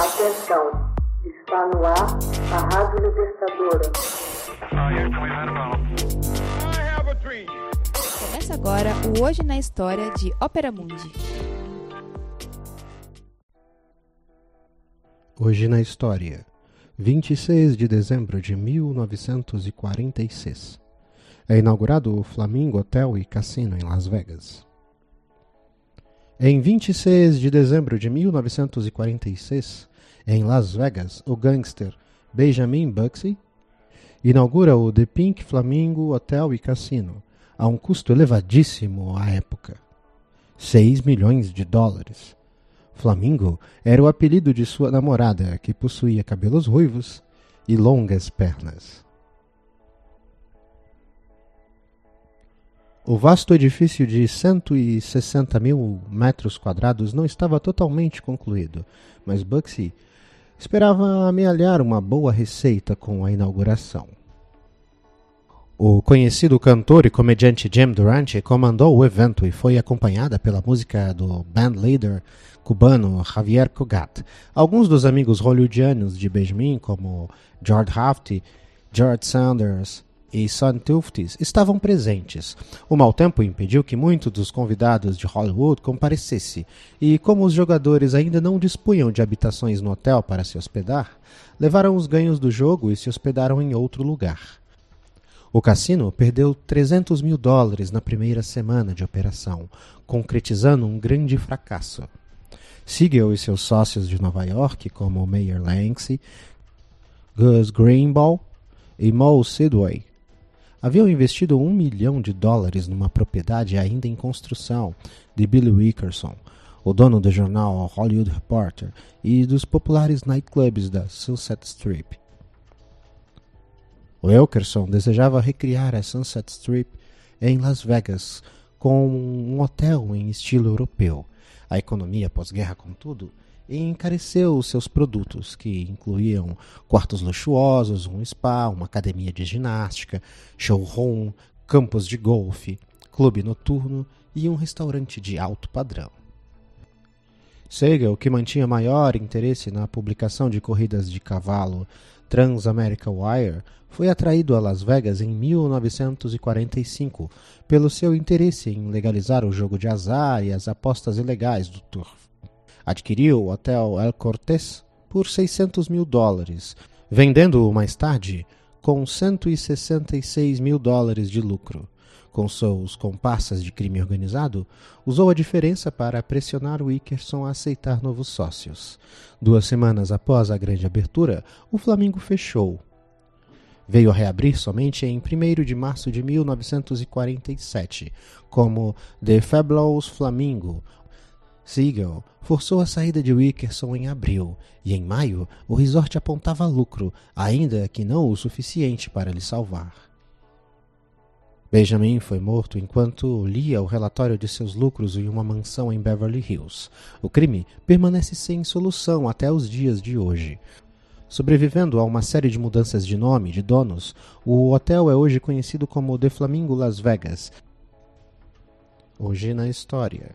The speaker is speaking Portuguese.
Atenção, está no ar a Rádio Libertadora. Começa agora o Hoje na História de Ópera Mundi. Hoje na História, 26 de dezembro de 1946. É inaugurado o Flamingo Hotel e Cassino em Las Vegas. Em 26 de dezembro de 1946, em Las Vegas, o gangster Benjamin Bugsy inaugura o The Pink Flamingo Hotel e Cassino, a um custo elevadíssimo à época. 6 milhões de dólares. Flamingo era o apelido de sua namorada, que possuía cabelos ruivos e longas pernas. O vasto edifício de 160 mil metros quadrados não estava totalmente concluído, mas Bugsy esperava amealhar uma boa receita com a inauguração. O conhecido cantor e comediante Jim Durante comandou o evento e foi acompanhada pela música do bandleader cubano Javier Cugat. Alguns dos amigos hollywoodianos de Benjamin, como George Hafty, George Sanders, e Son Tuftes estavam presentes. O mau tempo impediu que muitos dos convidados de Hollywood comparecessem, e como os jogadores ainda não dispunham de habitações no hotel para se hospedar, levaram os ganhos do jogo e se hospedaram em outro lugar. O cassino perdeu 300 mil dólares na primeira semana de operação, concretizando um grande fracasso. Siegel e seus sócios de Nova York, como Mayer Lanksey, Gus Greenball e Moe Sidway, haviam investido um milhão de dólares numa propriedade ainda em construção de Billy Wickerson, o dono do jornal Hollywood Reporter e dos populares nightclubs da Sunset Strip. O Wilkerson desejava recriar a Sunset Strip em Las Vegas com um hotel em estilo europeu. A economia pós-guerra, contudo, e encareceu os seus produtos, que incluíam quartos luxuosos, um spa, uma academia de ginástica, showroom, campos de golfe, clube noturno e um restaurante de alto padrão. Segel, que mantinha maior interesse na publicação de corridas de cavalo Transamerica Wire, foi atraído a Las Vegas em 1945 pelo seu interesse em legalizar o jogo de azar e as apostas ilegais do turf adquiriu o Hotel El Cortés por 600 mil dólares, vendendo-o mais tarde com 166 mil dólares de lucro. Com seus comparsas de crime organizado, usou a diferença para pressionar Wickerson a aceitar novos sócios. Duas semanas após a grande abertura, o Flamengo fechou. Veio a reabrir somente em 1 de março de 1947, como The Fabulous Flamingo, Siegel forçou a saída de Wickerson em abril, e em maio o resort apontava lucro, ainda que não o suficiente para lhe salvar. Benjamin foi morto enquanto lia o relatório de seus lucros em uma mansão em Beverly Hills. O crime permanece sem solução até os dias de hoje. Sobrevivendo a uma série de mudanças de nome de donos, o hotel é hoje conhecido como The Flamingo Las Vegas. Hoje na história.